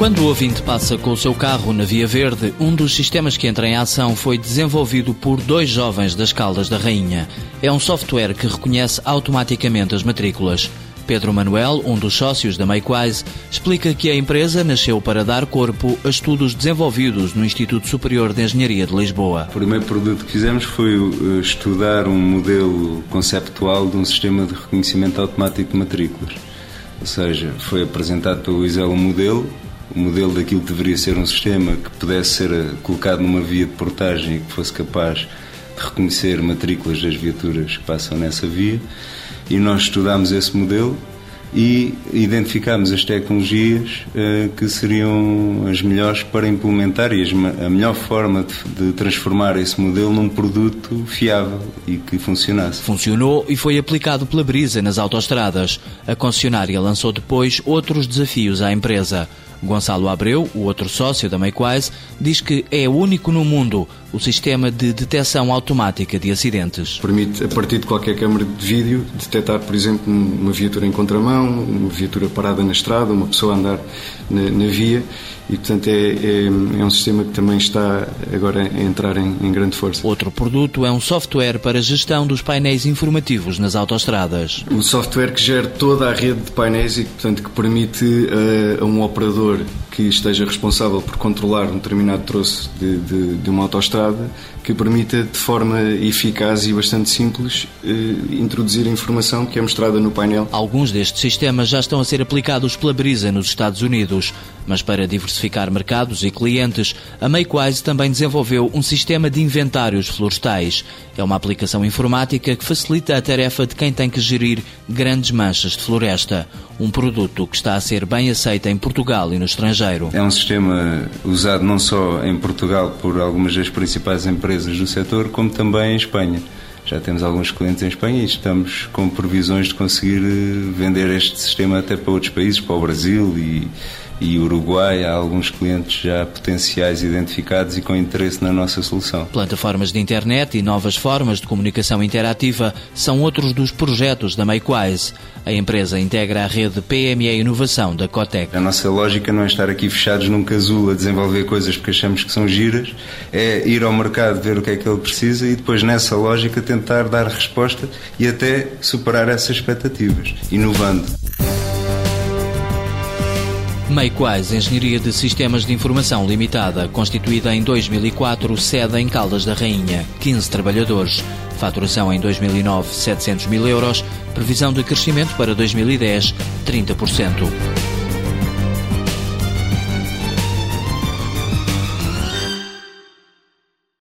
Quando o ouvinte passa com o seu carro na Via Verde, um dos sistemas que entra em ação foi desenvolvido por dois jovens das Caldas da Rainha. É um software que reconhece automaticamente as matrículas. Pedro Manuel, um dos sócios da MakeWise, explica que a empresa nasceu para dar corpo a estudos desenvolvidos no Instituto Superior de Engenharia de Lisboa. O primeiro produto que fizemos foi uh, estudar um modelo conceptual de um sistema de reconhecimento automático de matrículas. Ou seja, foi apresentado pelo Isel um modelo o modelo daquilo que deveria ser um sistema que pudesse ser eh, colocado numa via de portagem e que fosse capaz de reconhecer matrículas das viaturas que passam nessa via. E nós estudámos esse modelo e identificámos as tecnologias uh, que seriam as melhores para implementar e a melhor forma de, de, transformar esse modelo num produto fiável e que funcionasse. Funcionou e foi aplicado pela Brisa nas autoestradas. A concessionária lançou depois outros desafios à empresa. Gonçalo Abreu, o outro sócio da Makewise, diz que é único no mundo o sistema de detecção automática de acidentes. Permite, a partir de qualquer câmara de vídeo, detectar, por exemplo, uma viatura em contramão, uma viatura parada na estrada, uma pessoa a andar na, na via e, portanto, é, é, é, um sistema que também está agora a entrar em, em, grande força. Outro produto é um software para gestão dos painéis informativos nas autoestradas. O software que gera toda a rede de painéis e, portanto, que permite uh, a um operador que esteja responsável por controlar um determinado troço de, de, de uma autoestrada que permita de forma eficaz e bastante simples eh, introduzir a informação que é mostrada no painel. Alguns destes sistemas já estão a ser aplicados pela Brisa nos Estados Unidos, mas para diversificar mercados e clientes, a Makewise também desenvolveu um sistema de inventários florestais. É uma aplicação informática que facilita a tarefa de quem tem que gerir grandes manchas de floresta, um produto que está a ser bem aceito em Portugal e no estrangeiro. É um sistema usado não só em Portugal por algumas das principais empresas do setor, como também em Espanha. Já temos alguns clientes em Espanha e estamos com previsões de conseguir eh, vender este sistema até para outros países, para o Brasil e, e Uruguai. Há alguns clientes já potenciais identificados e com interesse na nossa solução. Plataformas de internet e novas formas de comunicação interativa são outros dos projetos da Makewise. A empresa integra a rede PME Inovação da Cotec. A nossa lógica não é estar aqui fechados num casulo a desenvolver coisas porque achamos que são giras, é ir ao mercado ver o que é que ele precisa e depois nessa lógica tentar dar resposta e até superar essas expectativas, inovando. Makewise Engenharia de Sistemas de Informação Limitada, constituída em 2004, sede em Caldas da Rainha, 15 trabalhadores. Faturação em 2009, 700 mil euros. Previsão de crescimento para 2010, 30%.